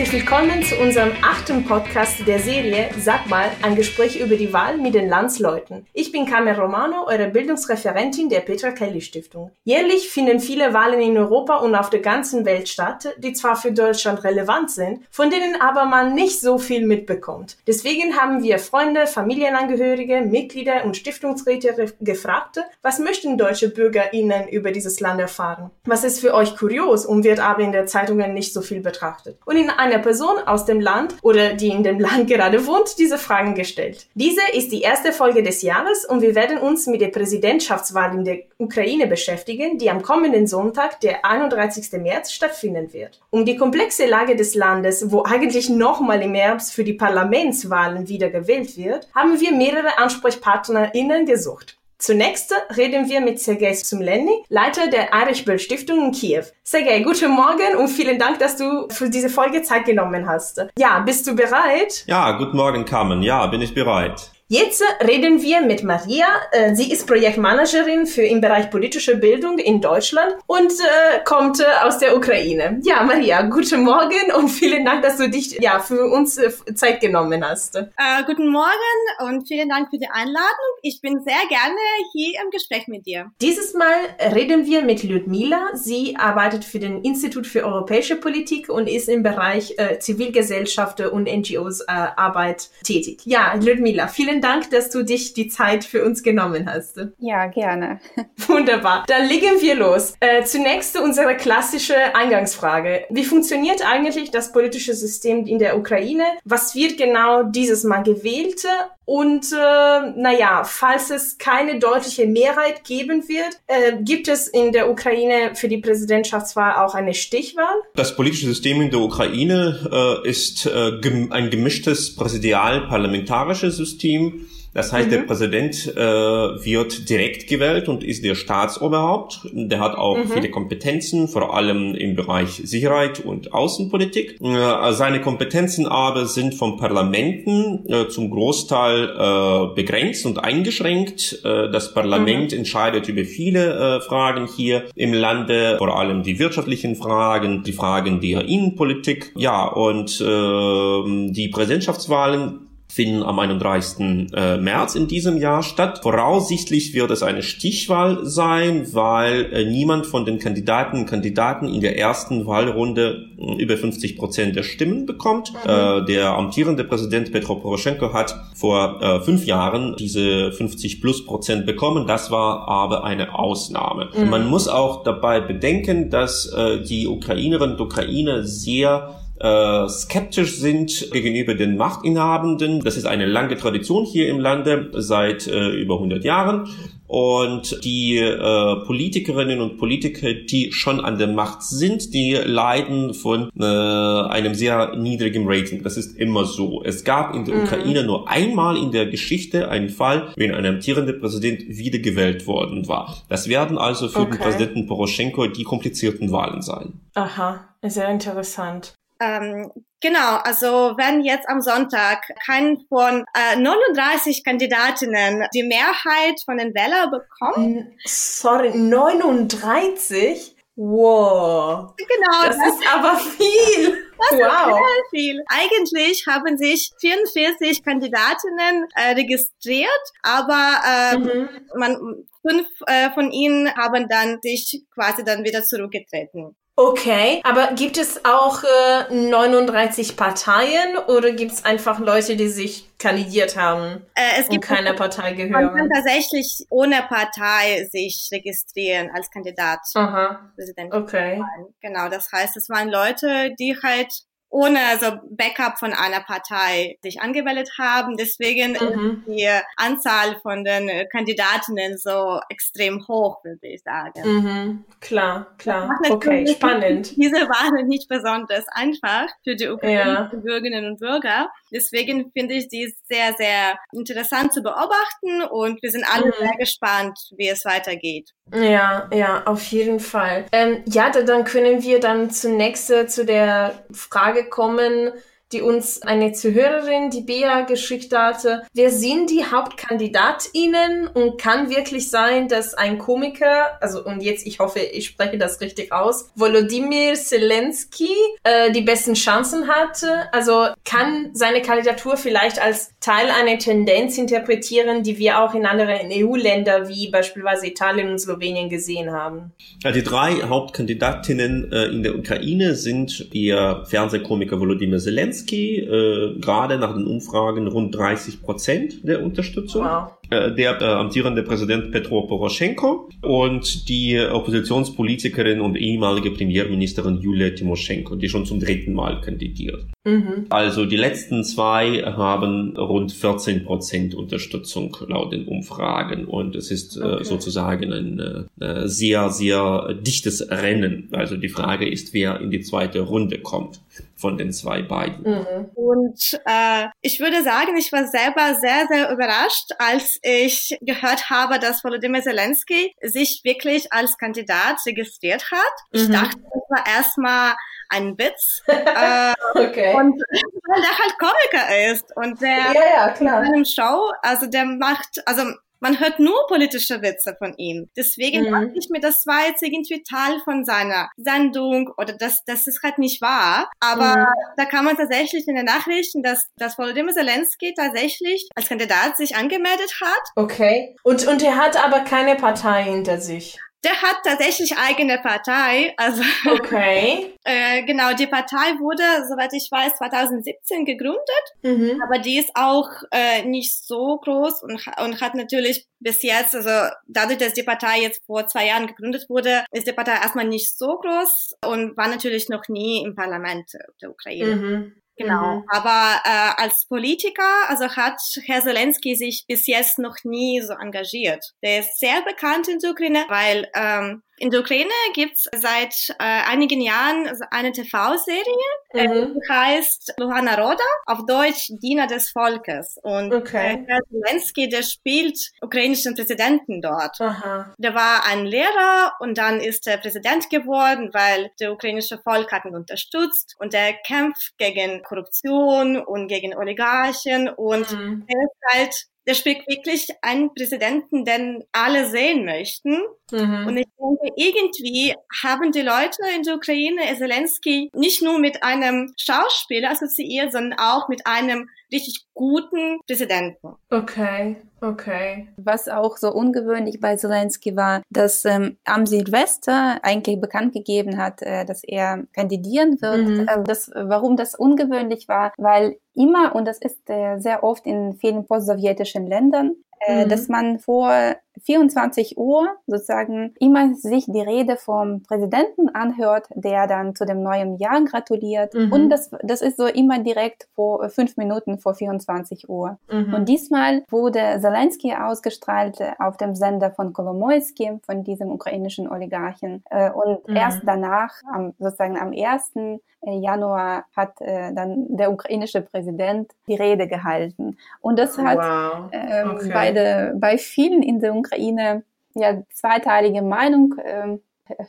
Herzlich willkommen zu unserem achten Podcast der Serie Sag mal, ein Gespräch über die Wahl mit den Landsleuten. Ich bin Carmen Romano, eure Bildungsreferentin der Petra Kelly Stiftung. Jährlich finden viele Wahlen in Europa und auf der ganzen Welt statt, die zwar für Deutschland relevant sind, von denen aber man nicht so viel mitbekommt. Deswegen haben wir Freunde, Familienangehörige, Mitglieder und Stiftungsräte gefragt, was möchten deutsche BürgerInnen über dieses Land erfahren? Was ist für euch kurios und wird aber in der Zeitungen nicht so viel betrachtet? betrachtet und in einer Person aus dem Land oder die in dem Land gerade wohnt, diese Fragen gestellt. Diese ist die erste Folge des Jahres und wir werden uns mit der Präsidentschaftswahl in der Ukraine beschäftigen, die am kommenden Sonntag, der 31. März, stattfinden wird. Um die komplexe Lage des Landes, wo eigentlich nochmal im Herbst für die Parlamentswahlen wieder gewählt wird, haben wir mehrere AnsprechpartnerInnen gesucht. Zunächst reden wir mit Sergei Sumleni, Leiter der Irish Bell Stiftung in Kiew. Sergei, guten Morgen und vielen Dank, dass du für diese Folge Zeit genommen hast. Ja, bist du bereit? Ja, guten Morgen, Carmen. Ja, bin ich bereit. Jetzt reden wir mit Maria. Äh, sie ist Projektmanagerin für im Bereich politische Bildung in Deutschland und äh, kommt äh, aus der Ukraine. Ja, Maria, guten Morgen und vielen Dank, dass du dich ja für uns Zeit genommen hast. Äh, guten Morgen und vielen Dank für die Einladung. Ich bin sehr gerne hier im Gespräch mit dir. Dieses Mal reden wir mit Ludmila. Sie arbeitet für den Institut für europäische Politik und ist im Bereich äh, Zivilgesellschaft und NGOs äh, Arbeit tätig. Ja, Ludmila, vielen Dank, dass du dich die Zeit für uns genommen hast. Ja, gerne. Wunderbar. Dann legen wir los. Äh, zunächst unsere klassische Eingangsfrage. Wie funktioniert eigentlich das politische System in der Ukraine? Was wird genau dieses Mal gewählt? Und äh, naja, falls es keine deutliche Mehrheit geben wird, äh, gibt es in der Ukraine für die Präsidentschaftswahl auch eine Stichwahl? Das politische System in der Ukraine äh, ist äh, gem ein gemischtes präsidial-parlamentarisches System das heißt, mhm. der Präsident äh, wird direkt gewählt und ist der Staatsoberhaupt. Der hat auch mhm. viele Kompetenzen, vor allem im Bereich Sicherheit und Außenpolitik. Äh, seine Kompetenzen aber sind vom Parlamenten äh, zum Großteil äh, begrenzt und eingeschränkt. Äh, das Parlament mhm. entscheidet über viele äh, Fragen hier im Lande, vor allem die wirtschaftlichen Fragen, die Fragen der Innenpolitik. Ja, und äh, die Präsidentschaftswahlen finden am 31. Äh, März in diesem Jahr statt. Voraussichtlich wird es eine Stichwahl sein, weil äh, niemand von den Kandidaten und Kandidaten in der ersten Wahlrunde äh, über 50 Prozent der Stimmen bekommt. Mhm. der amtierende Präsident Petro Poroschenko hat vor fünf Jahren diese 50 plus Prozent bekommen. Das war aber eine Ausnahme. Mhm. Man muss auch dabei bedenken, dass die Ukrainerinnen und Ukrainer sehr äh, skeptisch sind gegenüber den Machtinhabenden. Das ist eine lange Tradition hier im Lande seit äh, über 100 Jahren. Und die äh, Politikerinnen und Politiker, die schon an der Macht sind, die leiden von äh, einem sehr niedrigen Rating. Das ist immer so. Es gab in der mhm. Ukraine nur einmal in der Geschichte einen Fall, wenn ein amtierender Präsident wiedergewählt worden war. Das werden also für okay. den Präsidenten Poroschenko die komplizierten Wahlen sein. Aha, sehr interessant. Ähm, genau, also wenn jetzt am Sonntag kein von äh, 39 Kandidatinnen die Mehrheit von den Wählern bekommt. Sorry, 39? Wow. Genau. Das, das ist aber viel. Das wow. ist sehr viel. Eigentlich haben sich 44 Kandidatinnen äh, registriert, aber äh, mhm. man, fünf äh, von ihnen haben dann sich quasi dann wieder zurückgetreten. Okay, aber gibt es auch äh, 39 Parteien oder gibt es einfach Leute, die sich kandidiert haben äh, es gibt und keiner Partei gehören? Man kann tatsächlich ohne Partei sich registrieren als Kandidat. Aha. Präsident. Okay. Genau, das heißt, es waren Leute, die halt ohne also Backup von einer Partei sich angemeldet haben. Deswegen mhm. ist die Anzahl von den äh, Kandidatinnen so extrem hoch, würde ich sagen. Mhm. Klar, klar. Okay, spannend. Diese Wahl nicht besonders einfach für die ukrainischen ja. Bürgerinnen und Bürger. Deswegen finde ich die sehr, sehr interessant zu beobachten und wir sind alle mhm. sehr gespannt, wie es weitergeht. Ja, ja, auf jeden Fall. Ähm, ja, dann können wir dann zunächst äh, zu der Frage kommen, die uns eine Zuhörerin, die Bea, geschickt hatte. Wer sind die HauptkandidatInnen und kann wirklich sein, dass ein Komiker, also und jetzt, ich hoffe, ich spreche das richtig aus, Volodymyr Zelensky äh, die besten Chancen hatte? Also kann seine Kandidatur vielleicht als Teil einer Tendenz interpretieren, die wir auch in anderen EU-Ländern wie beispielsweise Italien und Slowenien gesehen haben? Ja, die drei Hauptkandidatinnen äh, in der Ukraine sind ihr Fernsehkomiker Volodymyr Zelensky, äh, gerade nach den Umfragen rund 30 Prozent der Unterstützung. Wow. Äh, der äh, amtierende Präsident Petro Poroschenko und die Oppositionspolitikerin und ehemalige Premierministerin Julia Timoschenko, die schon zum dritten Mal kandidiert. Mhm. Also die letzten zwei haben rund 14 Prozent Unterstützung laut den Umfragen und es ist äh, okay. äh, sozusagen ein äh, sehr, sehr dichtes Rennen. Also die Frage ist, wer in die zweite Runde kommt von den zwei beiden. Mhm. Und äh, ich würde sagen, ich war selber sehr, sehr überrascht, als ich gehört habe, dass Volodymyr Zelensky sich wirklich als Kandidat registriert hat. Ich mhm. dachte, das war erstmal ein Witz. äh, okay. Und weil der halt Komiker ist und der ja, ja, klar. in einem Show, also der macht, also man hört nur politische Witze von ihm. Deswegen mhm. dachte ich mir, das war jetzt irgendwie Teil von seiner Sendung oder das, das ist halt nicht wahr. Aber mhm. da kann man tatsächlich in den Nachrichten, dass, dass Volodymyr Zelensky tatsächlich als Kandidat sich angemeldet hat. Okay. Und, und er hat aber keine Partei hinter sich. Der hat tatsächlich eigene Partei. Also okay. äh, genau, die Partei wurde, soweit ich weiß, 2017 gegründet, mhm. aber die ist auch äh, nicht so groß und, und hat natürlich bis jetzt, also dadurch, dass die Partei jetzt vor zwei Jahren gegründet wurde, ist die Partei erstmal nicht so groß und war natürlich noch nie im Parlament der Ukraine. Mhm. Genau. Mhm. Aber äh, als Politiker, also hat Herr Zelensky sich bis jetzt noch nie so engagiert. Der ist sehr bekannt in der Ukraine, weil ähm, in der Ukraine gibt's seit äh, einigen Jahren eine TV-Serie, äh, mhm. die heißt Luhana Roda, auf Deutsch Diener des Volkes. Und okay. Herr Zelensky, der spielt ukrainischen Präsidenten dort. Aha. Der war ein Lehrer und dann ist er Präsident geworden, weil der ukrainische Volk hat ihn unterstützt und er kämpft gegen Korruption und gegen Oligarchen und mhm. er ist halt der spielt wirklich einen Präsidenten, den alle sehen möchten. Mhm. Und ich denke, irgendwie haben die Leute in der Ukraine Zelensky nicht nur mit einem Schauspieler assoziiert, sondern auch mit einem richtig guten Präsidenten. Okay, okay. Was auch so ungewöhnlich bei Zelensky war, dass ähm, am Silvester eigentlich bekannt gegeben hat, äh, dass er kandidieren wird. Mhm. Äh, das, warum das ungewöhnlich war, weil immer, und das ist äh, sehr oft in vielen postsowjetischen Ländern, äh, mhm. dass man vor 24 Uhr sozusagen immer sich die Rede vom Präsidenten anhört, der dann zu dem neuen Jahr gratuliert. Mhm. Und das, das ist so immer direkt vor fünf Minuten vor 24 Uhr. Mhm. Und diesmal wurde Zelensky ausgestrahlt auf dem Sender von Kolomoisky, von diesem ukrainischen Oligarchen. Äh, und mhm. erst danach, am, sozusagen am 1. Äh, Januar, hat äh, dann der ukrainische Präsident die Rede gehalten. Und das hat wow. ähm, okay. bei, de, bei vielen in der Ukraine ja zweiteilige Meinung äh,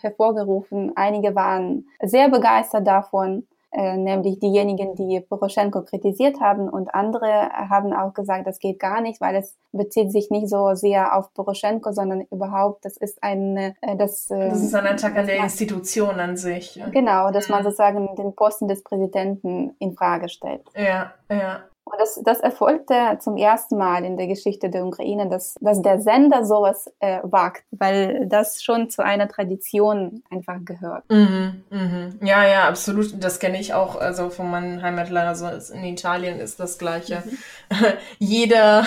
hervorgerufen. Einige waren sehr begeistert davon, äh, nämlich diejenigen, die Poroschenko kritisiert haben und andere haben auch gesagt, das geht gar nicht, weil es bezieht sich nicht so sehr auf Poroschenko, sondern überhaupt, das ist ein, äh, das, äh, das ist ein Attack an der Institution an sich. Genau, dass man sozusagen den Posten des Präsidenten in Frage stellt. Ja, ja. Und das, das erfolgte zum ersten Mal in der Geschichte der Ukraine, dass, dass der Sender sowas äh, wagt, weil das schon zu einer Tradition einfach gehört. Mhm, mhm. Ja, ja, absolut. Das kenne ich auch also von meinem Heimatland. Also in Italien ist das Gleiche. Mhm. Jeder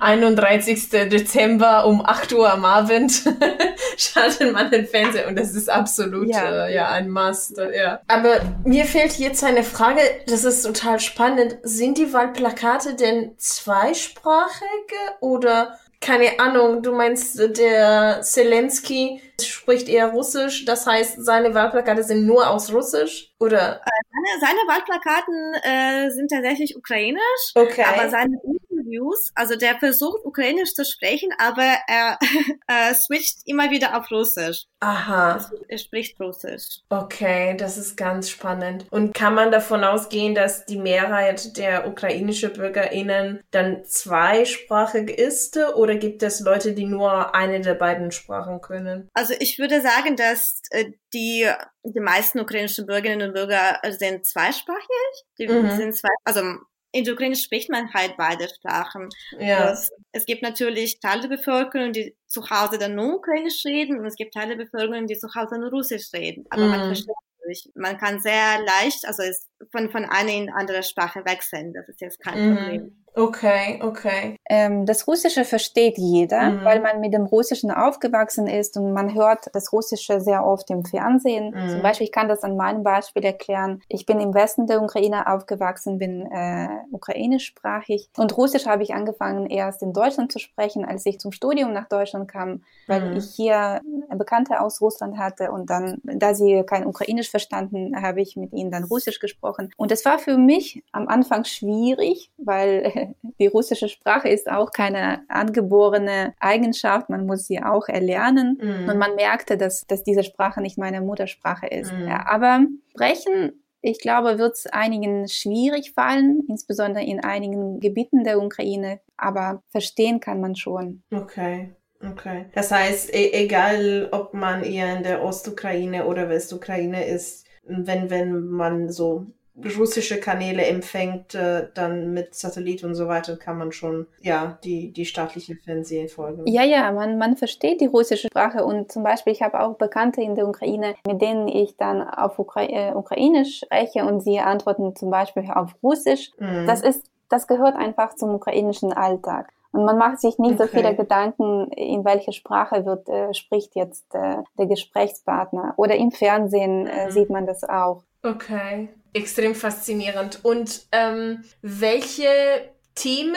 31. Dezember um 8 Uhr am Abend schaltet man den Fernseher und das ist absolut ja, äh, ja ein Must. Ja. Aber mir fehlt jetzt eine Frage, das ist total spannend. Sind die Wahlplakate denn zweisprachig oder keine Ahnung, du meinst, der Zelensky spricht eher Russisch, das heißt, seine Wahlplakate sind nur aus Russisch, oder? Seine, seine Wahlplakaten äh, sind tatsächlich ukrainisch, okay. aber seine Interviews. Also der versucht ukrainisch zu sprechen, aber er äh, switcht immer wieder auf Russisch. Aha. Also er spricht Russisch. Okay, das ist ganz spannend. Und kann man davon ausgehen, dass die Mehrheit der ukrainischen BürgerInnen dann zweisprachig ist oder gibt es Leute, die nur eine der beiden Sprachen können? Also ich würde sagen, dass äh, die, die meisten ukrainischen Bürgerinnen und Bürger sind zweisprachig. Die mhm. sind zwei, also in der Ukraine spricht man halt beide Sprachen. Ja. Es, es gibt natürlich Teile der Bevölkerung, die zu Hause dann nur Ukrainisch reden und es gibt Teile der Bevölkerung, die zu Hause nur Russisch reden. Aber mhm. man versteht sich. Man kann sehr leicht, also es von, von einer in andere Sprache wechseln. Das ist jetzt kein mhm. Problem. Okay, okay. Ähm, das Russische versteht jeder, mhm. weil man mit dem Russischen aufgewachsen ist und man hört das Russische sehr oft im Fernsehen. Mhm. Zum Beispiel, ich kann das an meinem Beispiel erklären. Ich bin im Westen der Ukraine aufgewachsen, bin äh, ukrainischsprachig und Russisch habe ich angefangen erst in Deutschland zu sprechen, als ich zum Studium nach Deutschland kam, weil mhm. ich hier Bekannte aus Russland hatte und dann, da sie kein Ukrainisch verstanden, habe ich mit ihnen dann Russisch gesprochen. Und es war für mich am Anfang schwierig, weil die russische Sprache ist auch keine angeborene Eigenschaft, man muss sie auch erlernen. Mhm. Und man merkte, dass, dass diese Sprache nicht meine Muttersprache ist. Mhm. Ja, aber sprechen ich glaube, wird es einigen schwierig fallen, insbesondere in einigen Gebieten der Ukraine, aber verstehen kann man schon. Okay. Okay. Das heißt, e egal ob man eher in der Ostukraine oder Westukraine ist, wenn, wenn man so russische Kanäle empfängt, äh, dann mit Satellit und so weiter kann man schon ja die die staatliche Fernsehen folgen. Ja, ja, man man versteht die russische Sprache und zum Beispiel ich habe auch Bekannte in der Ukraine, mit denen ich dann auf Ukra äh, Ukrainisch spreche und sie antworten zum Beispiel auf Russisch. Mhm. Das ist das gehört einfach zum ukrainischen Alltag. Und man macht sich nicht okay. so viele Gedanken, in welche Sprache wird, äh, spricht jetzt äh, der Gesprächspartner. Oder im Fernsehen äh, mhm. sieht man das auch. Okay extrem faszinierend. Und ähm, welche Themen,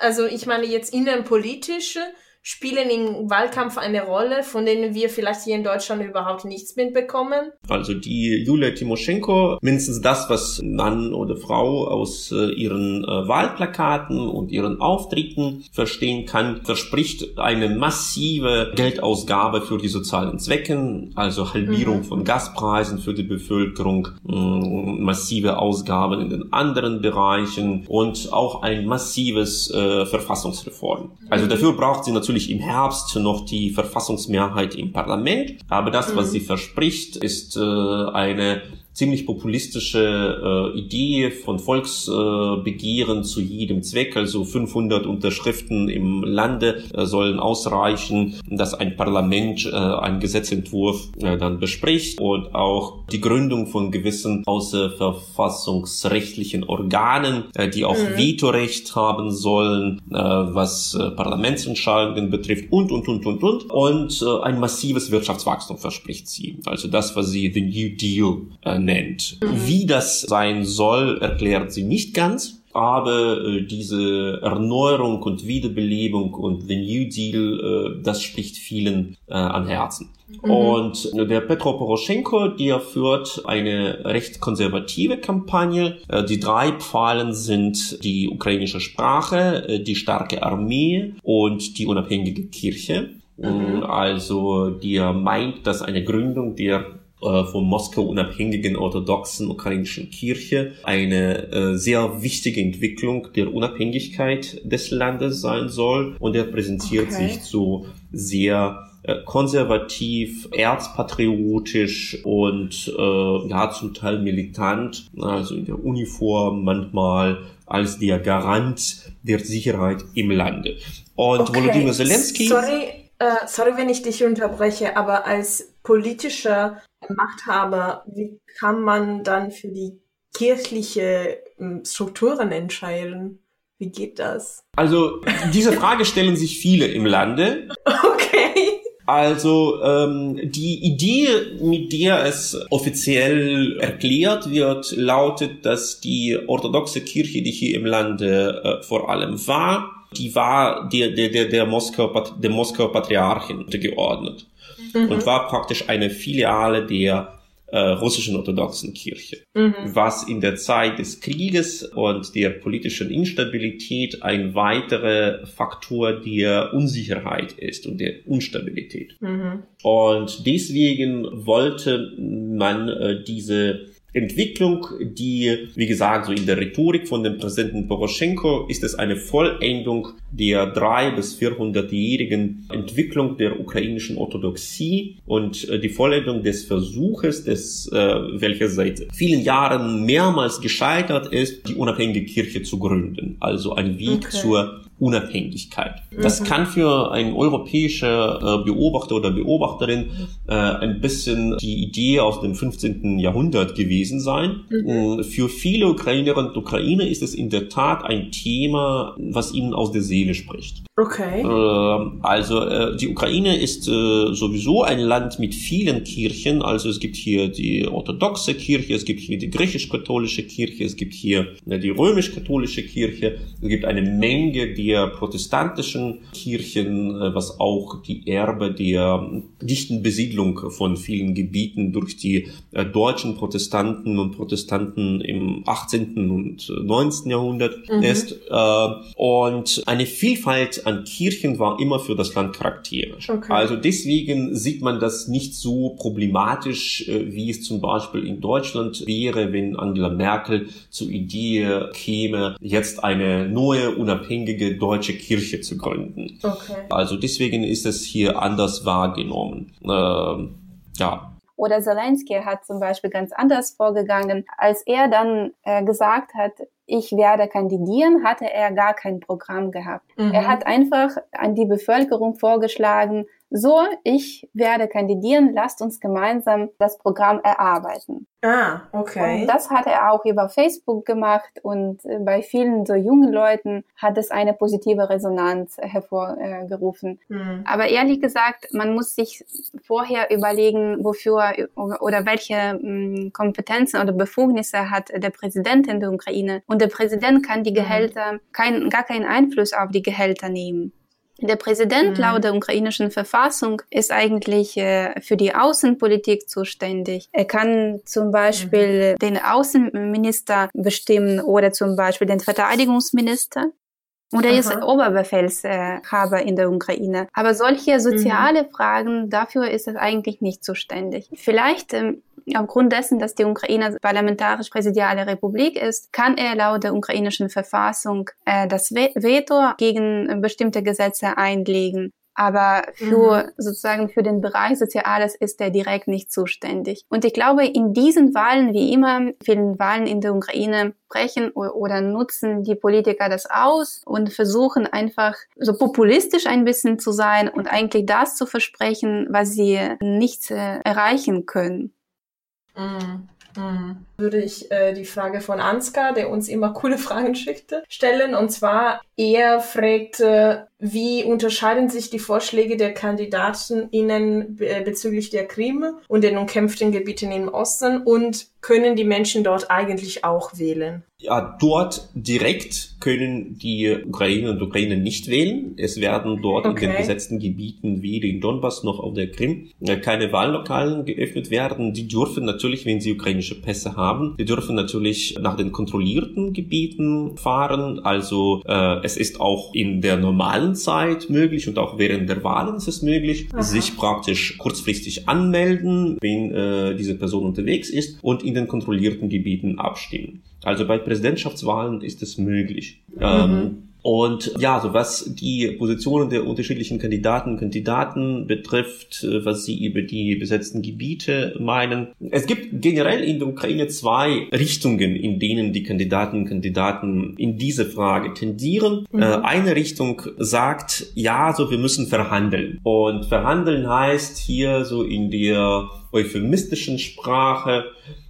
also ich meine jetzt innenpolitische, spielen im Wahlkampf eine Rolle, von denen wir vielleicht hier in Deutschland überhaupt nichts mitbekommen? Also die Julia Timoschenko, mindestens das, was Mann oder Frau aus äh, ihren äh, Wahlplakaten und ihren Auftritten verstehen kann, verspricht eine massive Geldausgabe für die sozialen Zwecken, also Halbierung mhm. von Gaspreisen für die Bevölkerung, äh, massive Ausgaben in den anderen Bereichen und auch ein massives äh, Verfassungsreform. Also mhm. dafür braucht sie natürlich natürlich im Herbst noch die Verfassungsmehrheit im Parlament. Aber das, was mhm. sie verspricht, ist äh, eine ziemlich populistische äh, Idee von Volksbegehren äh, zu jedem Zweck. Also 500 Unterschriften im Lande äh, sollen ausreichen, dass ein Parlament äh, einen Gesetzentwurf äh, dann bespricht und auch die Gründung von gewissen außerverfassungsrechtlichen Organen, äh, die auch mhm. Vetorecht haben sollen, äh, was äh, Parlamentsentscheidungen betrifft und, und, und, und, und. Und äh, ein massives Wirtschaftswachstum verspricht sie. Also das, was sie the New Deal äh, nennt. Mhm. Wie das sein soll, erklärt sie nicht ganz. Aber äh, diese Erneuerung und Wiederbelebung und the New Deal, äh, das spricht vielen äh, an Herzen. Mhm. Und der Petro Poroschenko, der führt eine recht konservative Kampagne. Die drei Pfeilen sind die ukrainische Sprache, die starke Armee und die unabhängige Kirche. Mhm. Also der meint, dass eine Gründung der äh, von Moskau unabhängigen orthodoxen ukrainischen Kirche eine äh, sehr wichtige Entwicklung der Unabhängigkeit des Landes sein soll und er präsentiert okay. sich so sehr äh, konservativ, erzpatriotisch und äh, ja zum Teil militant, also in der Uniform manchmal als der Garant der Sicherheit im Lande. Und okay. Volodymyr Zelensky. Sorry, äh, sorry, wenn ich dich unterbreche, aber als politischer Machthaber, wie kann man dann für die kirchliche hm, Strukturen entscheiden? Wie geht das? Also diese Frage stellen sich viele im Lande. Okay. Also ähm, die Idee, mit der es offiziell erklärt wird, lautet, dass die orthodoxe Kirche, die hier im Lande äh, vor allem war, die war der, der, der, der Moskauer, der Moskauer Patriarchin untergeordnet mhm. und war praktisch eine Filiale der äh, russischen orthodoxen Kirche, mhm. was in der Zeit des Krieges und der politischen Instabilität ein weiterer Faktor der Unsicherheit ist und der Unstabilität. Mhm. Und deswegen wollte man äh, diese Entwicklung, die, wie gesagt, so in der Rhetorik von dem Präsidenten Poroschenko ist es eine Vollendung der drei bis 400-jährigen Entwicklung der ukrainischen Orthodoxie und äh, die Vollendung des Versuches, des, äh, welcher seit vielen Jahren mehrmals gescheitert ist, die unabhängige Kirche zu gründen. Also ein Weg okay. zur Unabhängigkeit. Das mhm. kann für einen europäischen äh, Beobachter oder Beobachterin äh, ein bisschen die Idee aus dem 15. Jahrhundert gewesen sein. Mhm. Für viele Ukrainerinnen und Ukrainer ist es in der Tat ein Thema, was ihnen aus der Seele spricht. Okay. Äh, also äh, die Ukraine ist äh, sowieso ein Land mit vielen Kirchen. Also es gibt hier die orthodoxe Kirche, es gibt hier die griechisch-katholische Kirche, es gibt hier äh, die römisch-katholische Kirche, es gibt eine Menge der protestantischen Kirchen, was auch die Erbe der dichten Besiedlung von vielen Gebieten durch die deutschen Protestanten und Protestanten im 18. und 19. Jahrhundert mhm. ist. Und eine Vielfalt an Kirchen war immer für das Land charakteristisch. Okay. Also deswegen sieht man das nicht so problematisch, äh, wie es zum Beispiel in Deutschland wäre, wenn Angela Merkel zur Idee käme, jetzt eine neue unabhängige deutsche Kirche zu gründen. Okay. Also deswegen ist es hier anders wahrgenommen. Ähm, ja. Oder Zelensky hat zum Beispiel ganz anders vorgegangen. Als er dann äh, gesagt hat, ich werde kandidieren, hatte er gar kein Programm gehabt. Mhm. Er hat einfach an die Bevölkerung vorgeschlagen, so, ich werde kandidieren, lasst uns gemeinsam das Programm erarbeiten. Ah, okay. Und das hat er auch über Facebook gemacht und äh, bei vielen so jungen Leuten hat es eine positive Resonanz hervorgerufen. Mhm. Aber ehrlich gesagt, man muss sich vorher überlegen, wofür oder welche hm, Kompetenzen oder Befugnisse hat der Präsident in der Ukraine. Und der Präsident kann die mhm. Gehälter, kein, gar keinen Einfluss auf die Gehälter nehmen. Der Präsident mhm. laut der ukrainischen Verfassung ist eigentlich äh, für die Außenpolitik zuständig. Er kann zum Beispiel mhm. den Außenminister bestimmen oder zum Beispiel den Verteidigungsminister. Und er ist Oberbefehlshaber in der Ukraine. Aber solche soziale mhm. Fragen, dafür ist er eigentlich nicht zuständig. Vielleicht ähm, aufgrund dessen, dass die Ukraine parlamentarisch-präsidiale Republik ist, kann er laut der ukrainischen Verfassung äh, das Veto gegen bestimmte Gesetze einlegen. Aber für mhm. sozusagen für den Bereich Soziales ist er direkt nicht zuständig. Und ich glaube, in diesen Wahlen, wie immer, vielen Wahlen in der Ukraine brechen oder nutzen die Politiker das aus und versuchen einfach so populistisch ein bisschen zu sein und eigentlich das zu versprechen, was sie nicht äh, erreichen können. Mhm. Mhm. Würde ich äh, die Frage von Ansgar, der uns immer coole Fragen schickte, stellen. Und zwar, er fragte, wie unterscheiden sich die Vorschläge der KandidatenInnen äh, bezüglich der Krim und den umkämpften Gebieten im Osten und können die Menschen dort eigentlich auch wählen? Ja, dort direkt können die Ukrainer und Ukrainer nicht wählen. Es werden dort okay. in den besetzten Gebieten weder in Donbass noch auf der Krim äh, keine Wahllokalen geöffnet werden. Die dürfen natürlich, wenn sie ukrainische Pässe haben, die dürfen natürlich nach den kontrollierten Gebieten fahren. Also äh, es ist auch in der normalen Zeit möglich und auch während der Wahlen ist es möglich, Aha. sich praktisch kurzfristig anmelden, wenn äh, diese Person unterwegs ist und in den kontrollierten Gebieten abstimmen. Also bei Präsidentschaftswahlen ist es möglich. Mhm. Ähm, und ja, so was die Positionen der unterschiedlichen Kandidaten und Kandidaten betrifft, äh, was sie über die besetzten Gebiete meinen. Es gibt generell in der Ukraine zwei Richtungen, in denen die Kandidaten und Kandidaten in diese Frage tendieren. Mhm. Äh, eine Richtung sagt, ja, so wir müssen verhandeln. Und verhandeln heißt hier so in der euphemistischen Sprache,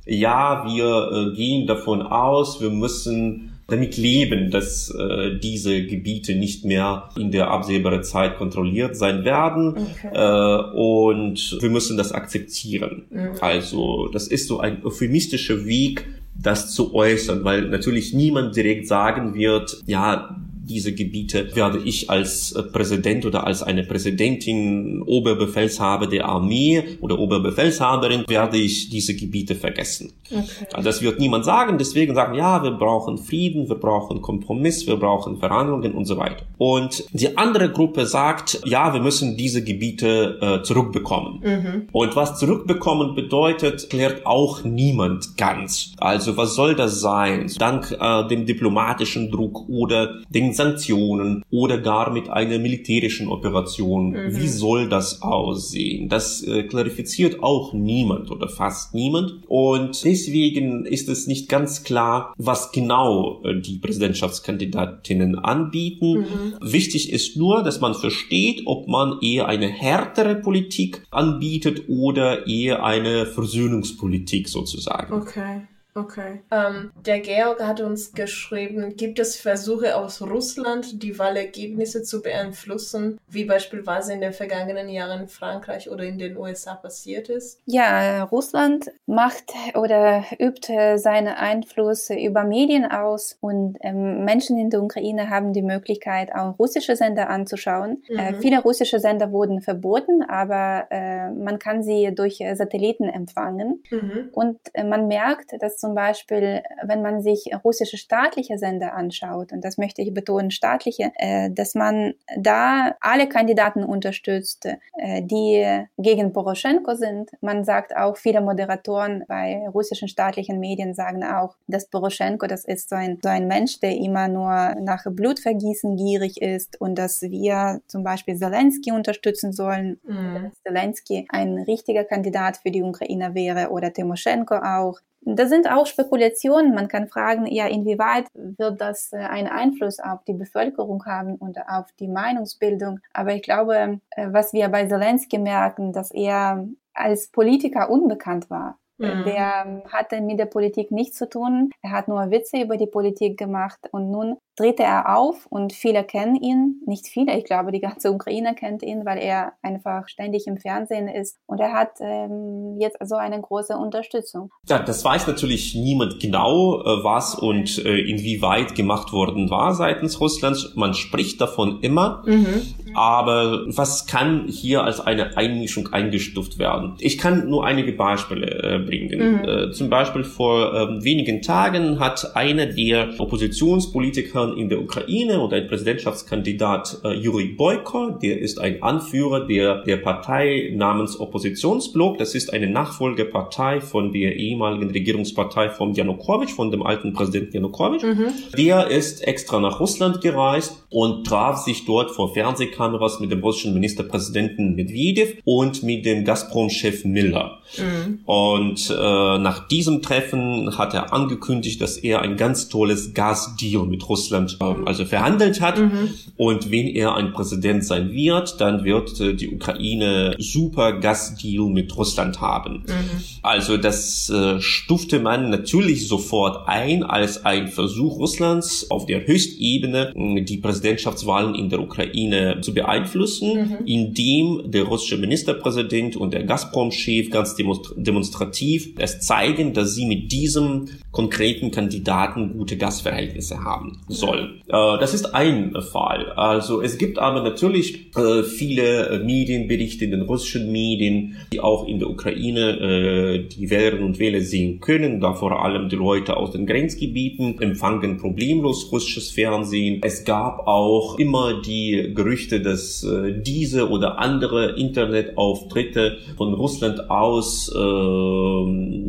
ja, wir äh, gehen davon aus, wir müssen damit leben, dass äh, diese Gebiete nicht mehr in der absehbaren Zeit kontrolliert sein werden. Okay. Äh, und wir müssen das akzeptieren. Mhm. Also das ist so ein euphemistischer Weg, das zu äußern, weil natürlich niemand direkt sagen wird, ja, diese Gebiete werde ich als äh, Präsident oder als eine Präsidentin, Oberbefehlshaber der Armee oder Oberbefehlshaberin, werde ich diese Gebiete vergessen. Okay. Das wird niemand sagen, deswegen sagen, ja, wir brauchen Frieden, wir brauchen Kompromiss, wir brauchen Verhandlungen und so weiter. Und die andere Gruppe sagt, ja, wir müssen diese Gebiete äh, zurückbekommen. Mhm. Und was zurückbekommen bedeutet, klärt auch niemand ganz. Also was soll das sein? Dank äh, dem diplomatischen Druck oder den Sanktionen oder gar mit einer militärischen Operation. Mhm. Wie soll das aussehen? Das äh, klarifiziert auch niemand oder fast niemand. Und deswegen ist es nicht ganz klar, was genau äh, die Präsidentschaftskandidatinnen anbieten. Mhm. Wichtig ist nur, dass man versteht, ob man eher eine härtere Politik anbietet oder eher eine Versöhnungspolitik sozusagen. Okay. Okay. Ähm, der Georg hat uns geschrieben, gibt es Versuche aus Russland, die Wahlergebnisse zu beeinflussen, wie beispielsweise in den vergangenen Jahren in Frankreich oder in den USA passiert ist? Ja, Russland macht oder übt seinen Einfluss über Medien aus und ähm, Menschen in der Ukraine haben die Möglichkeit, auch russische Sender anzuschauen. Äh, mhm. Äh, viele russische Sender wurden verboten, aber äh, man kann sie durch Satelliten empfangen mhm. und äh, man merkt, dass zum Beispiel, wenn man sich russische staatliche Sender anschaut, und das möchte ich betonen, staatliche, äh, dass man da alle Kandidaten unterstützt, äh, die gegen Poroschenko sind. Man sagt auch, viele Moderatoren bei russischen staatlichen Medien sagen auch, dass Poroschenko, das ist so ein, so ein Mensch, der immer nur nach Blutvergießen gierig ist und dass wir zum Beispiel Zelensky unterstützen sollen, mhm. dass Zelensky ein richtiger Kandidat für die Ukraine wäre oder Timoschenko auch. Da sind auch Spekulationen. Man kann fragen, ja, inwieweit wird das äh, einen Einfluss auf die Bevölkerung haben und auf die Meinungsbildung. Aber ich glaube, äh, was wir bei Zelensky merken, dass er als Politiker unbekannt war. Mhm. Der hatte mit der Politik nichts zu tun. Er hat nur Witze über die Politik gemacht und nun drehte er auf und viele kennen ihn. Nicht viele, ich glaube, die ganze Ukraine kennt ihn, weil er einfach ständig im Fernsehen ist und er hat ähm, jetzt so eine große Unterstützung. Ja, das weiß natürlich niemand genau, äh, was und äh, inwieweit gemacht worden war seitens Russlands. Man spricht davon immer, mhm. aber was kann hier als eine Einmischung eingestuft werden? Ich kann nur einige Beispiele äh, bringen. Mhm. Äh, zum Beispiel vor ähm, wenigen Tagen hat einer der Oppositionspolitiker in der Ukraine und ein Präsidentschaftskandidat äh, Juri Boyko, der ist ein Anführer der, der Partei namens Oppositionsblock. Das ist eine Nachfolgepartei von der ehemaligen Regierungspartei von Janukowitsch, von dem alten Präsidenten Janukowitsch. Mhm. Der ist extra nach Russland gereist und traf sich dort vor Fernsehkameras mit dem russischen Ministerpräsidenten Medvedev und mit dem Gazprom-Chef Miller. Mhm. Und äh, nach diesem Treffen hat er angekündigt, dass er ein ganz tolles Gasdeal mit Russland äh, also verhandelt hat. Mhm. Und wenn er ein Präsident sein wird, dann wird äh, die Ukraine super Gasdeal mit Russland haben. Mhm. Also das äh, stufte man natürlich sofort ein als ein Versuch Russlands auf der Höchstebene äh, die Präsidentschaftswahlen in der Ukraine zu beeinflussen, mhm. indem der russische Ministerpräsident und der Gazprom-Chef ganz demonstrativ es zeigen, dass sie mit diesem konkreten Kandidaten gute Gastverhältnisse haben sollen. Äh, das ist ein Fall. Also es gibt aber natürlich äh, viele Medienberichte in den russischen Medien, die auch in der Ukraine äh, die Wählerinnen und Wähler sehen können, da vor allem die Leute aus den Grenzgebieten empfangen problemlos russisches Fernsehen. Es gab auch immer die Gerüchte, dass äh, diese oder andere Internetauftritte von Russland aus äh,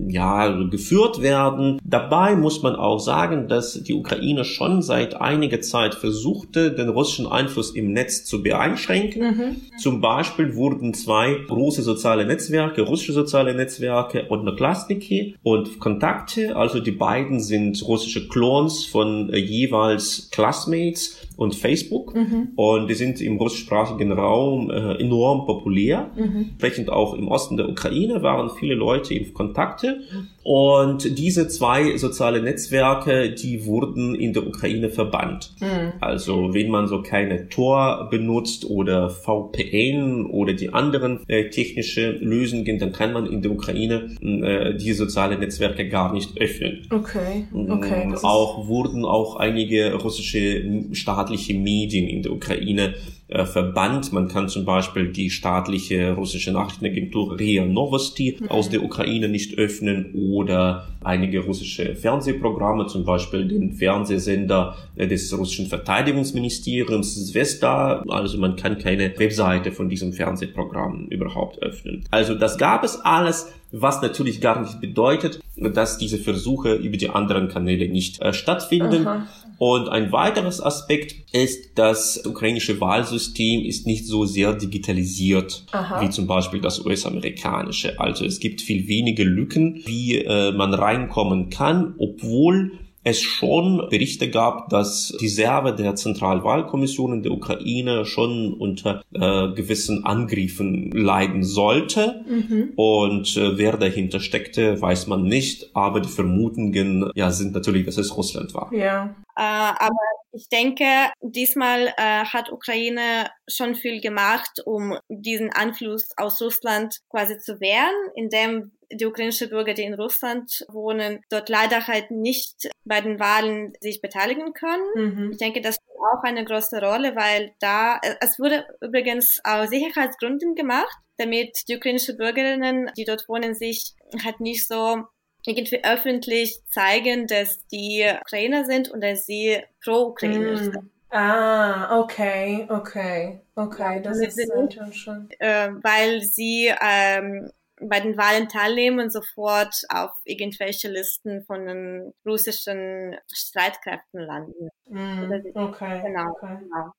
ja geführt werden. Dabei muss man auch sagen, dass die Ukraine schon seit einiger Zeit versuchte, den russischen Einfluss im Netz zu beeinschränken. Mhm. Zum Beispiel wurden zwei große soziale Netzwerke, russische soziale Netzwerke und Odnoklassniki und Kontakte, also die beiden sind russische Clones von äh, jeweils Classmates und Facebook mhm. und die sind im russischsprachigen Raum äh, enorm populär. Mhm. Entsprechend auch im Osten der Ukraine waren viele Leute in Kontakte und diese zwei soziale Netzwerke, die wurden in der Ukraine verbannt. Mhm. Also wenn man so keine Tor benutzt oder VPN oder die anderen äh, technische Lösungen, dann kann man in der Ukraine äh, die sozialen Netzwerke gar nicht öffnen. Okay. okay auch wurden auch einige russische staatliche Medien in der Ukraine äh, verbannt. Man kann zum Beispiel die staatliche russische Nachrichtenagentur RIA Novosti mhm. aus der Ukraine nicht öffnen oder einige russische Fernsehprogramme, zum Beispiel den Fernsehsender des russischen Verteidigungsministeriums Zvesta. Also man kann keine Webseite von diesem Fernsehprogramm überhaupt öffnen. Also das gab es alles was natürlich gar nicht bedeutet, dass diese Versuche über die anderen Kanäle nicht äh, stattfinden. Aha. Und ein weiteres Aspekt ist, das ukrainische Wahlsystem ist nicht so sehr digitalisiert Aha. wie zum Beispiel das US-amerikanische. Also es gibt viel weniger Lücken, wie äh, man reinkommen kann, obwohl es schon Berichte gab, dass die Server der Zentralwahlkommission in der Ukraine schon unter äh, gewissen Angriffen leiden sollte. Mhm. Und äh, wer dahinter steckte, weiß man nicht. Aber die Vermutungen ja, sind natürlich, dass es Russland war. Ja. Äh, aber ich denke, diesmal äh, hat Ukraine schon viel gemacht, um diesen Einfluss aus Russland quasi zu wehren, indem die ukrainischen Bürger, die in Russland wohnen, dort leider halt nicht bei den Wahlen sich beteiligen können. Mhm. Ich denke, das spielt auch eine große Rolle, weil da, es wurde übrigens aus Sicherheitsgründen gemacht, damit die ukrainischen Bürgerinnen, die dort wohnen, sich halt nicht so irgendwie öffentlich zeigen, dass die Ukrainer sind und dass sie pro-ukrainisch mm. sind. Ah, okay, okay, okay, das ist natürlich schon. Äh, weil sie ähm, bei den Wahlen teilnehmen und sofort auf irgendwelche Listen von den russischen Streitkräften landen. Mm, okay. Genau, okay. genau.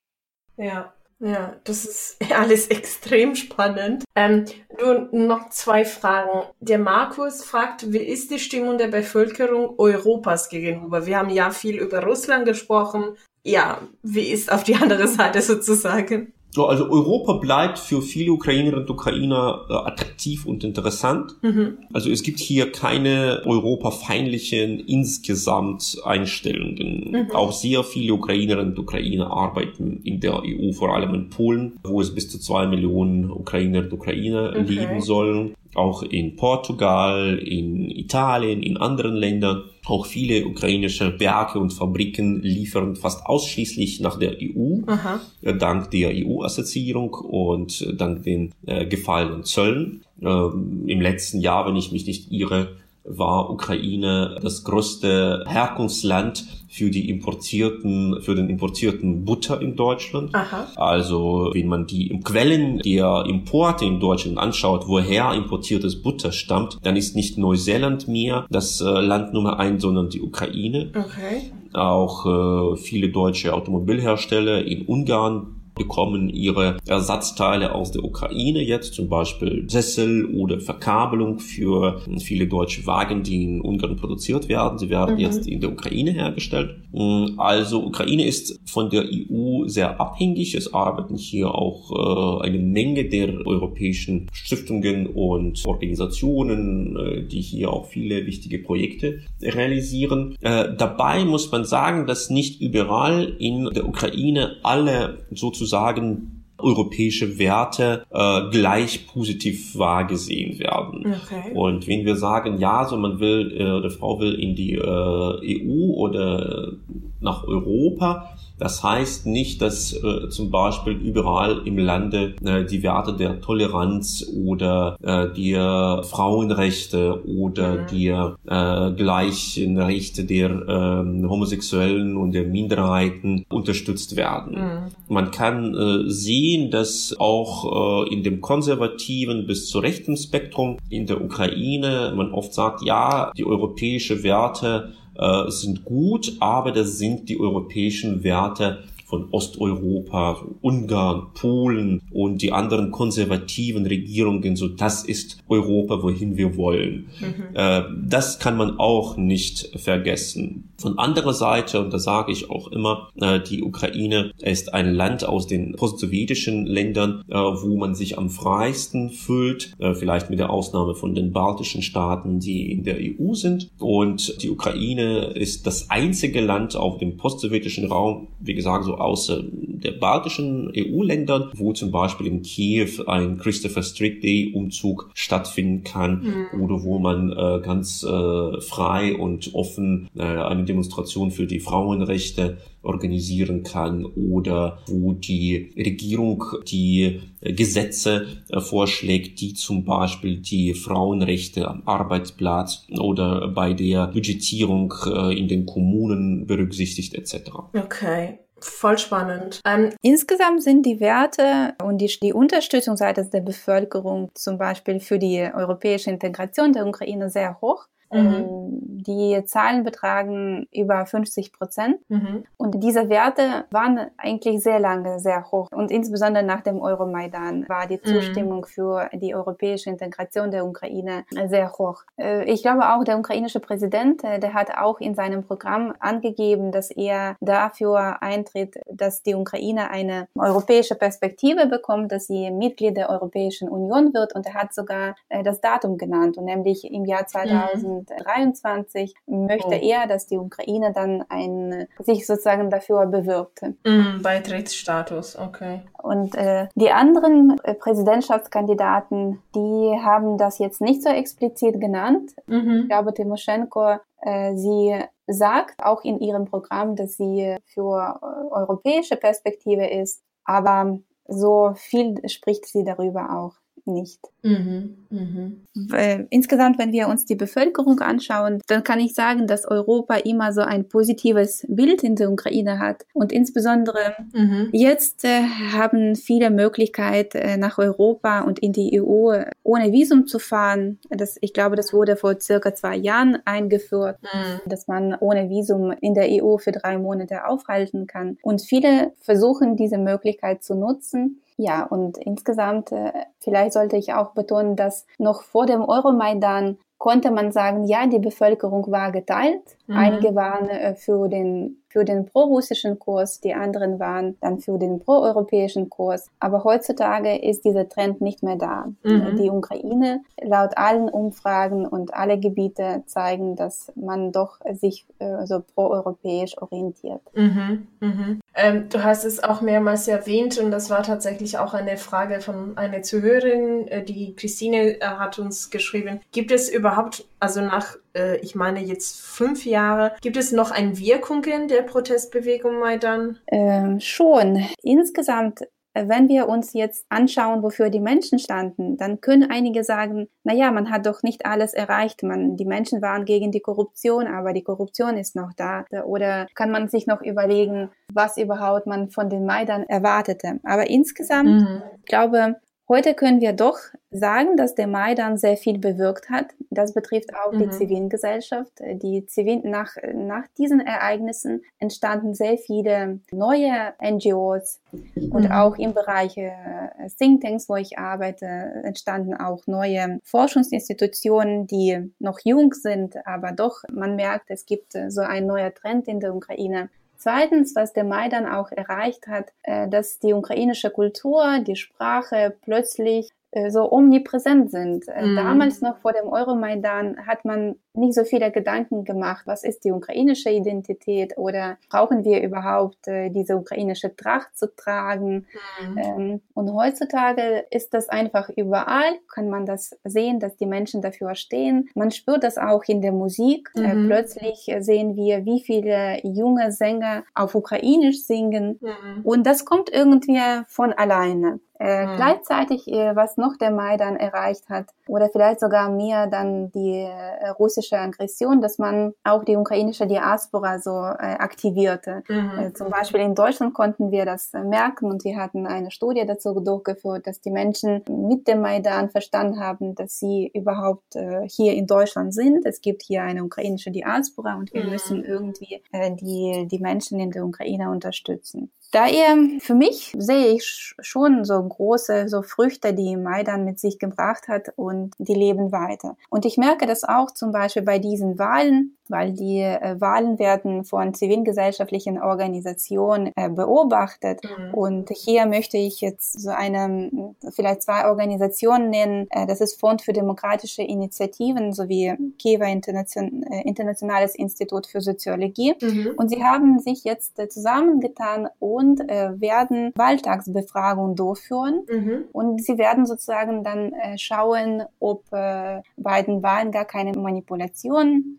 Ja. Ja, das ist alles extrem spannend. Ähm, nur noch zwei Fragen. Der Markus fragt, wie ist die Stimmung der Bevölkerung Europas gegenüber? Wir haben ja viel über Russland gesprochen. Ja, wie ist auf die andere Seite sozusagen? Also Europa bleibt für viele Ukrainerinnen und Ukrainer äh, attraktiv und interessant. Mhm. Also es gibt hier keine europafeindlichen insgesamt Einstellungen. Mhm. Auch sehr viele Ukrainerinnen und Ukrainer arbeiten in der EU, vor allem in Polen, wo es bis zu zwei Millionen Ukrainerinnen und Ukrainer okay. leben sollen auch in Portugal, in Italien, in anderen Ländern. Auch viele ukrainische Werke und Fabriken liefern fast ausschließlich nach der EU, Aha. Äh, dank der EU-Assoziierung und äh, dank den äh, gefallenen Zöllen. Ähm, Im letzten Jahr, wenn ich mich nicht irre, war Ukraine das größte Herkunftsland für die importierten, für den importierten Butter in Deutschland. Aha. Also, wenn man die Quellen der Importe in Deutschland anschaut, woher importiertes Butter stammt, dann ist nicht Neuseeland mehr das äh, Land Nummer eins, sondern die Ukraine. Okay. Auch äh, viele deutsche Automobilhersteller in Ungarn bekommen ihre Ersatzteile aus der Ukraine jetzt, zum Beispiel Sessel oder Verkabelung für viele deutsche Wagen, die in Ungarn produziert werden. Sie werden mhm. jetzt in der Ukraine hergestellt. Also Ukraine ist von der EU sehr abhängig. Es arbeiten hier auch äh, eine Menge der europäischen Stiftungen und Organisationen, äh, die hier auch viele wichtige Projekte realisieren. Äh, dabei muss man sagen, dass nicht überall in der Ukraine alle sozusagen europäische Werte äh, gleich positiv wahrgesehen werden. Okay. Und wenn wir sagen, ja, so man will, äh, oder Frau will in die äh, EU oder nach Europa, das heißt nicht, dass äh, zum Beispiel überall im Lande äh, die Werte der Toleranz oder äh, der Frauenrechte oder mhm. der äh, gleichen Rechte der äh, Homosexuellen und der Minderheiten unterstützt werden. Mhm. Man kann äh, sehen, dass auch äh, in dem konservativen bis zu rechten Spektrum in der Ukraine man oft sagt, ja, die europäische Werte äh, sind gut, aber das sind die europäischen Werte von Osteuropa, Ungarn, Polen und die anderen konservativen Regierungen, so das ist Europa, wohin wir wollen. Mhm. Äh, das kann man auch nicht vergessen. Von anderer Seite, und da sage ich auch immer, äh, die Ukraine ist ein Land aus den postsowjetischen Ländern, äh, wo man sich am freisten fühlt, vielleicht mit der Ausnahme von den baltischen Staaten, die in der EU sind. Und die Ukraine ist das einzige Land auf dem postsowjetischen Raum, wie gesagt, so außer der baltischen EU-Ländern, wo zum Beispiel in Kiew ein Christopher Street Day Umzug stattfinden kann mhm. oder wo man äh, ganz äh, frei und offen äh, eine Demonstration für die Frauenrechte organisieren kann oder wo die Regierung die Gesetze äh, vorschlägt, die zum Beispiel die Frauenrechte am Arbeitsplatz oder bei der Budgetierung äh, in den Kommunen berücksichtigt etc. Okay. Voll spannend. Ähm, Insgesamt sind die Werte und die, die Unterstützung seitens der Bevölkerung zum Beispiel für die europäische Integration der Ukraine sehr hoch. Mhm. Ähm, die Zahlen betragen über 50 Prozent. Mhm. Und diese Werte waren eigentlich sehr lange sehr hoch. Und insbesondere nach dem Euromaidan war die mhm. Zustimmung mhm. für die europäische Integration der Ukraine sehr hoch. Äh, ich glaube auch, der ukrainische Präsident, äh, der hat auch in seinem Programm angegeben, dass er dafür eintritt, dass die Ukraine eine europäische Perspektive bekommt, dass sie Mitglied der Europäischen Union wird. Und er hat sogar äh, das Datum genannt, und nämlich im Jahr 2000. 2023 möchte oh. er, dass die Ukraine dann ein, sich sozusagen dafür bewirbt. Mm, Beitrittsstatus, okay. Und äh, die anderen äh, Präsidentschaftskandidaten, die haben das jetzt nicht so explizit genannt. Mhm. Ich glaube, Timoschenko, äh, sie sagt auch in ihrem Programm, dass sie für äh, europäische Perspektive ist, aber so viel spricht sie darüber auch nicht. Mhm, mh. Insgesamt, wenn wir uns die Bevölkerung anschauen, dann kann ich sagen, dass Europa immer so ein positives Bild in der Ukraine hat. Und insbesondere mhm. jetzt äh, haben viele Möglichkeiten, äh, nach Europa und in die EU ohne Visum zu fahren. Das, ich glaube, das wurde vor circa zwei Jahren eingeführt, mhm. dass man ohne Visum in der EU für drei Monate aufhalten kann. Und viele versuchen, diese Möglichkeit zu nutzen. Ja, und insgesamt, äh, vielleicht sollte ich auch betonen, dass noch vor dem Euromaidan konnte man sagen, ja, die Bevölkerung war geteilt. Mhm. Einige waren äh, für den für den prorussischen Kurs, die anderen waren dann für den proeuropäischen Kurs. Aber heutzutage ist dieser Trend nicht mehr da. Mhm. Die Ukraine, laut allen Umfragen und alle Gebiete zeigen, dass man doch sich äh, so proeuropäisch orientiert. Mhm. Ähm, du hast es auch mehrmals erwähnt und das war tatsächlich auch eine Frage von einer Zuhörerin, äh, die Christine äh, hat uns geschrieben. Gibt es überhaupt, also nach äh, ich meine jetzt fünf Jahre. Gibt es noch ein Wirkungen der Protestbewegung Maidan? Ähm, schon. Insgesamt wenn wir uns jetzt anschauen, wofür die Menschen standen, dann können einige sagen, na ja, man hat doch nicht alles erreicht. Man, die Menschen waren gegen die Korruption, aber die Korruption ist noch da. Oder kann man sich noch überlegen, was überhaupt man von den Maidan erwartete. Aber insgesamt, mhm. ich glaube, Heute können wir doch sagen, dass der Maidan sehr viel bewirkt hat. Das betrifft auch mhm. die Zivilgesellschaft. Die Zivil nach, nach diesen Ereignissen entstanden sehr viele neue NGOs und mhm. auch im Bereich äh, Thinktanks, wo ich arbeite, entstanden auch neue Forschungsinstitutionen, die noch jung sind, aber doch man merkt, es gibt so ein neuer Trend in der Ukraine. Zweitens, was der Maidan auch erreicht hat, äh, dass die ukrainische Kultur, die Sprache plötzlich äh, so omnipräsent sind. Mm. Damals noch vor dem Euromaidan hat man nicht so viele Gedanken gemacht, was ist die ukrainische Identität oder brauchen wir überhaupt äh, diese ukrainische Tracht zu tragen. Mm. Ähm, und heutzutage ist das einfach überall, kann man das sehen, dass die Menschen dafür stehen. Man spürt das auch in der Musik. Äh, mhm. plötzlich sehen wir, wie viele junge Sänger auf Ukrainisch singen. Mhm. Und das kommt irgendwie von alleine. Äh, mhm. Gleichzeitig, äh, was noch der Maidan erreicht hat, oder vielleicht sogar mehr dann die äh, russische Aggression, dass man auch die ukrainische Diaspora so äh, aktivierte. Mhm. Äh, zum Beispiel in Deutschland konnten wir das äh, merken und wir hatten eine Studie dazu durchgeführt, dass die Menschen mit dem Maidan verstanden haben, dass sie überhaupt äh, hier in Deutschland sind. Es gibt hier eine ukrainische Diaspora und wir mhm. müssen irgendwie äh, die, die Menschen in der Ukraine unterstützen. Daher für mich sehe ich schon so große so Früchte, die Maidan mit sich gebracht hat und die leben weiter. Und ich merke das auch zum Beispiel bei diesen Wahlen, weil die äh, Wahlen werden von zivilgesellschaftlichen Organisationen äh, beobachtet. Mhm. Und hier möchte ich jetzt so eine, vielleicht zwei Organisationen nennen. Äh, das ist Fond für demokratische Initiativen sowie Kiewer Internation, äh, Internationales Institut für Soziologie. Mhm. Und sie haben sich jetzt äh, zusammengetan und äh, werden Wahltagsbefragungen durchführen. Mhm. Und sie werden sozusagen dann schauen, ob bei den Wahlen gar keine Manipulationen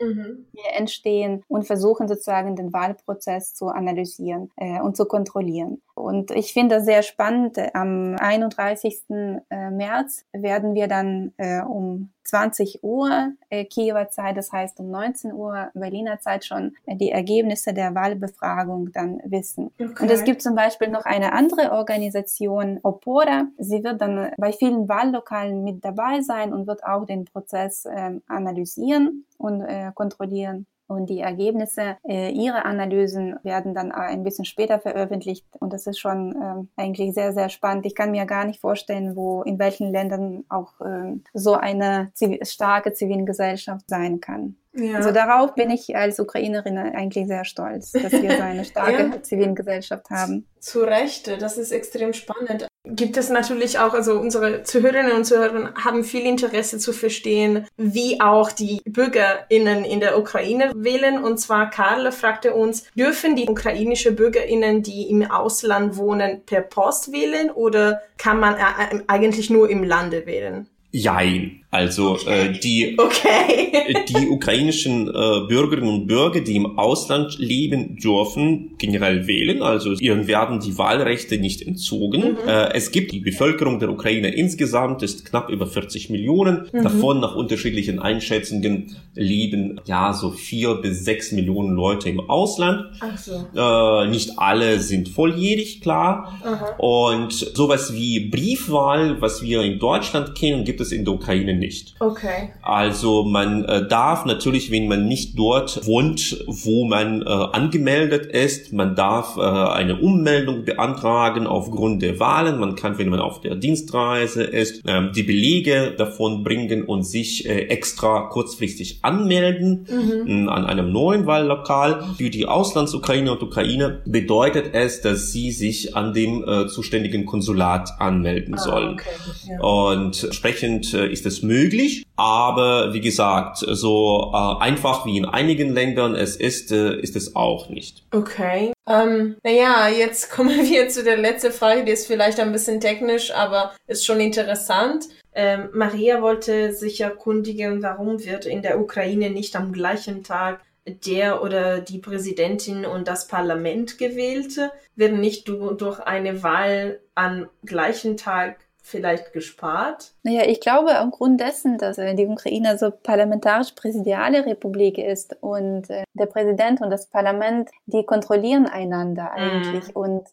mhm entstehen und versuchen sozusagen den Wahlprozess zu analysieren äh, und zu kontrollieren. Und ich finde das sehr spannend. Am 31. Äh, März werden wir dann äh, um 20 Uhr äh, Kiewer Zeit, das heißt um 19 Uhr Berliner Zeit schon äh, die Ergebnisse der Wahlbefragung dann wissen. Okay. Und es gibt zum Beispiel noch eine andere Organisation, Opora. Sie wird dann bei vielen Wahllokalen mit dabei sein und wird auch den Prozess äh, analysieren und äh, kontrollieren. Und die Ergebnisse äh, ihrer Analysen werden dann ein bisschen später veröffentlicht. Und das ist schon äh, eigentlich sehr, sehr spannend. Ich kann mir gar nicht vorstellen, wo, in welchen Ländern auch äh, so eine ziv starke Zivilgesellschaft sein kann. Ja. Also darauf bin ich als Ukrainerin eigentlich sehr stolz, dass wir so eine starke ja. Zivilgesellschaft haben. Zu Recht, das ist extrem spannend. Gibt es natürlich auch, also unsere Zuhörerinnen und Zuhörer haben viel Interesse zu verstehen, wie auch die BürgerInnen in der Ukraine wählen. Und zwar Karl fragte uns, dürfen die ukrainische BürgerInnen, die im Ausland wohnen, per Post wählen oder kann man äh, eigentlich nur im Lande wählen? Jein. Also äh, die, okay. die ukrainischen äh, Bürgerinnen und Bürger, die im Ausland leben, dürfen generell wählen. Also ihnen werden die Wahlrechte nicht entzogen. Mhm. Äh, es gibt die Bevölkerung der Ukraine insgesamt ist knapp über 40 Millionen. Mhm. Davon nach unterschiedlichen Einschätzungen leben ja so vier bis sechs Millionen Leute im Ausland. Ach so. Äh, nicht alle sind volljährig, klar. Aha. Und sowas wie Briefwahl, was wir in Deutschland kennen, gibt es in der Ukraine nicht. Okay. Also man äh, darf natürlich, wenn man nicht dort wohnt, wo man äh, angemeldet ist, man darf äh, eine Ummeldung beantragen aufgrund der Wahlen. Man kann, wenn man auf der Dienstreise ist, äh, die Belege davon bringen und sich äh, extra kurzfristig anmelden mhm. an einem neuen Wahllokal. Für die Auslandsukraine und Ukraine bedeutet es, dass sie sich an dem äh, zuständigen Konsulat anmelden ah, sollen. Okay. Ja. Und entsprechend äh, ist es möglich. Aber wie gesagt, so äh, einfach wie in einigen Ländern es ist, äh, ist es auch nicht. Okay. Ähm, naja, jetzt kommen wir zu der letzten Frage, die ist vielleicht ein bisschen technisch, aber ist schon interessant. Ähm, Maria wollte sich erkundigen, warum wird in der Ukraine nicht am gleichen Tag der oder die Präsidentin und das Parlament gewählt? Werden nicht durch eine Wahl am gleichen Tag vielleicht gespart? Naja, ich glaube aufgrund dessen, dass äh, die Ukraine so parlamentarisch-präsidiale Republik ist und äh, der Präsident und das Parlament, die kontrollieren einander eigentlich mm. und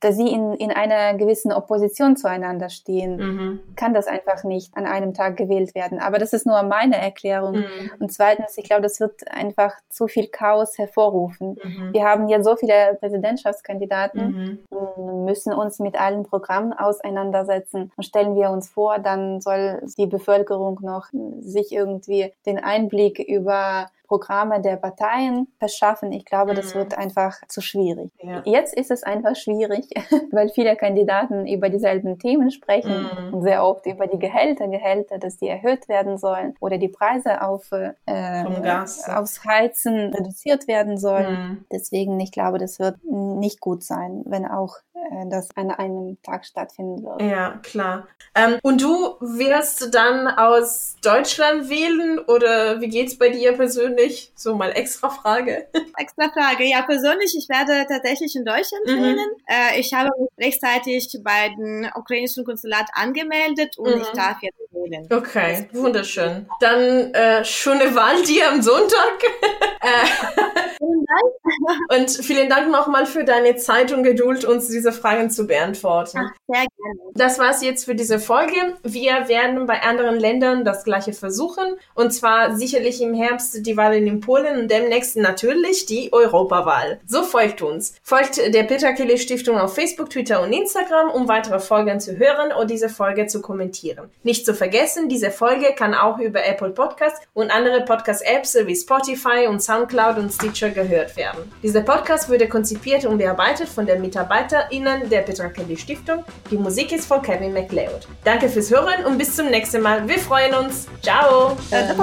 dass sie in, in einer gewissen Opposition zueinander stehen, mhm. kann das einfach nicht an einem Tag gewählt werden. Aber das ist nur meine Erklärung. Mhm. Und zweitens, ich glaube, das wird einfach zu viel Chaos hervorrufen. Mhm. Wir haben ja so viele Präsidentschaftskandidaten, mhm. müssen uns mit allen Programmen auseinandersetzen. Und stellen wir uns vor, dann soll die Bevölkerung noch sich irgendwie den Einblick über Programme der Parteien verschaffen. Ich glaube, das wird mhm. einfach zu schwierig. Ja. Jetzt ist es einfach schwierig, weil viele Kandidaten über dieselben Themen sprechen mhm. und sehr oft über die Gehälter, Gehälter, dass die erhöht werden sollen oder die Preise auf äh, Gas, aufs Heizen reduziert werden sollen. Mhm. Deswegen, ich glaube, das wird nicht gut sein, wenn auch das an einem Tag stattfinden wird. Ja, klar. Ähm, und du wirst dann aus Deutschland wählen oder wie geht's bei dir persönlich? So mal extra Frage. Extra Frage. Ja, persönlich, ich werde tatsächlich in Deutschland mhm. wählen. Äh, ich habe mich rechtzeitig bei dem ukrainischen Konsulat angemeldet und mhm. ich darf jetzt wählen. Okay, wunderschön. Dann äh, schöne Wahl dir am Sonntag. vielen Dank. und vielen Dank nochmal für deine Zeit und Geduld, uns diese Fragen zu beantworten. Ach, sehr gerne. Das war's jetzt für diese Folge. Wir werden bei anderen Ländern das gleiche versuchen. Und zwar sicherlich im Herbst die Wahlen in Polen und demnächst natürlich die Europawahl. So folgt uns. Folgt der Peter Kelly Stiftung auf Facebook, Twitter und Instagram, um weitere Folgen zu hören und diese Folge zu kommentieren. Nicht zu vergessen, diese Folge kann auch über Apple Podcasts und andere Podcast-Apps wie Spotify und Soundcloud und Stitcher gehört werden. Dieser Podcast wurde konzipiert und bearbeitet von den MitarbeiterInnen der Petra Kelly Stiftung. Die Musik ist von Kevin MacLeod. Danke fürs Hören und bis zum nächsten Mal. Wir freuen uns. Ciao. Äh,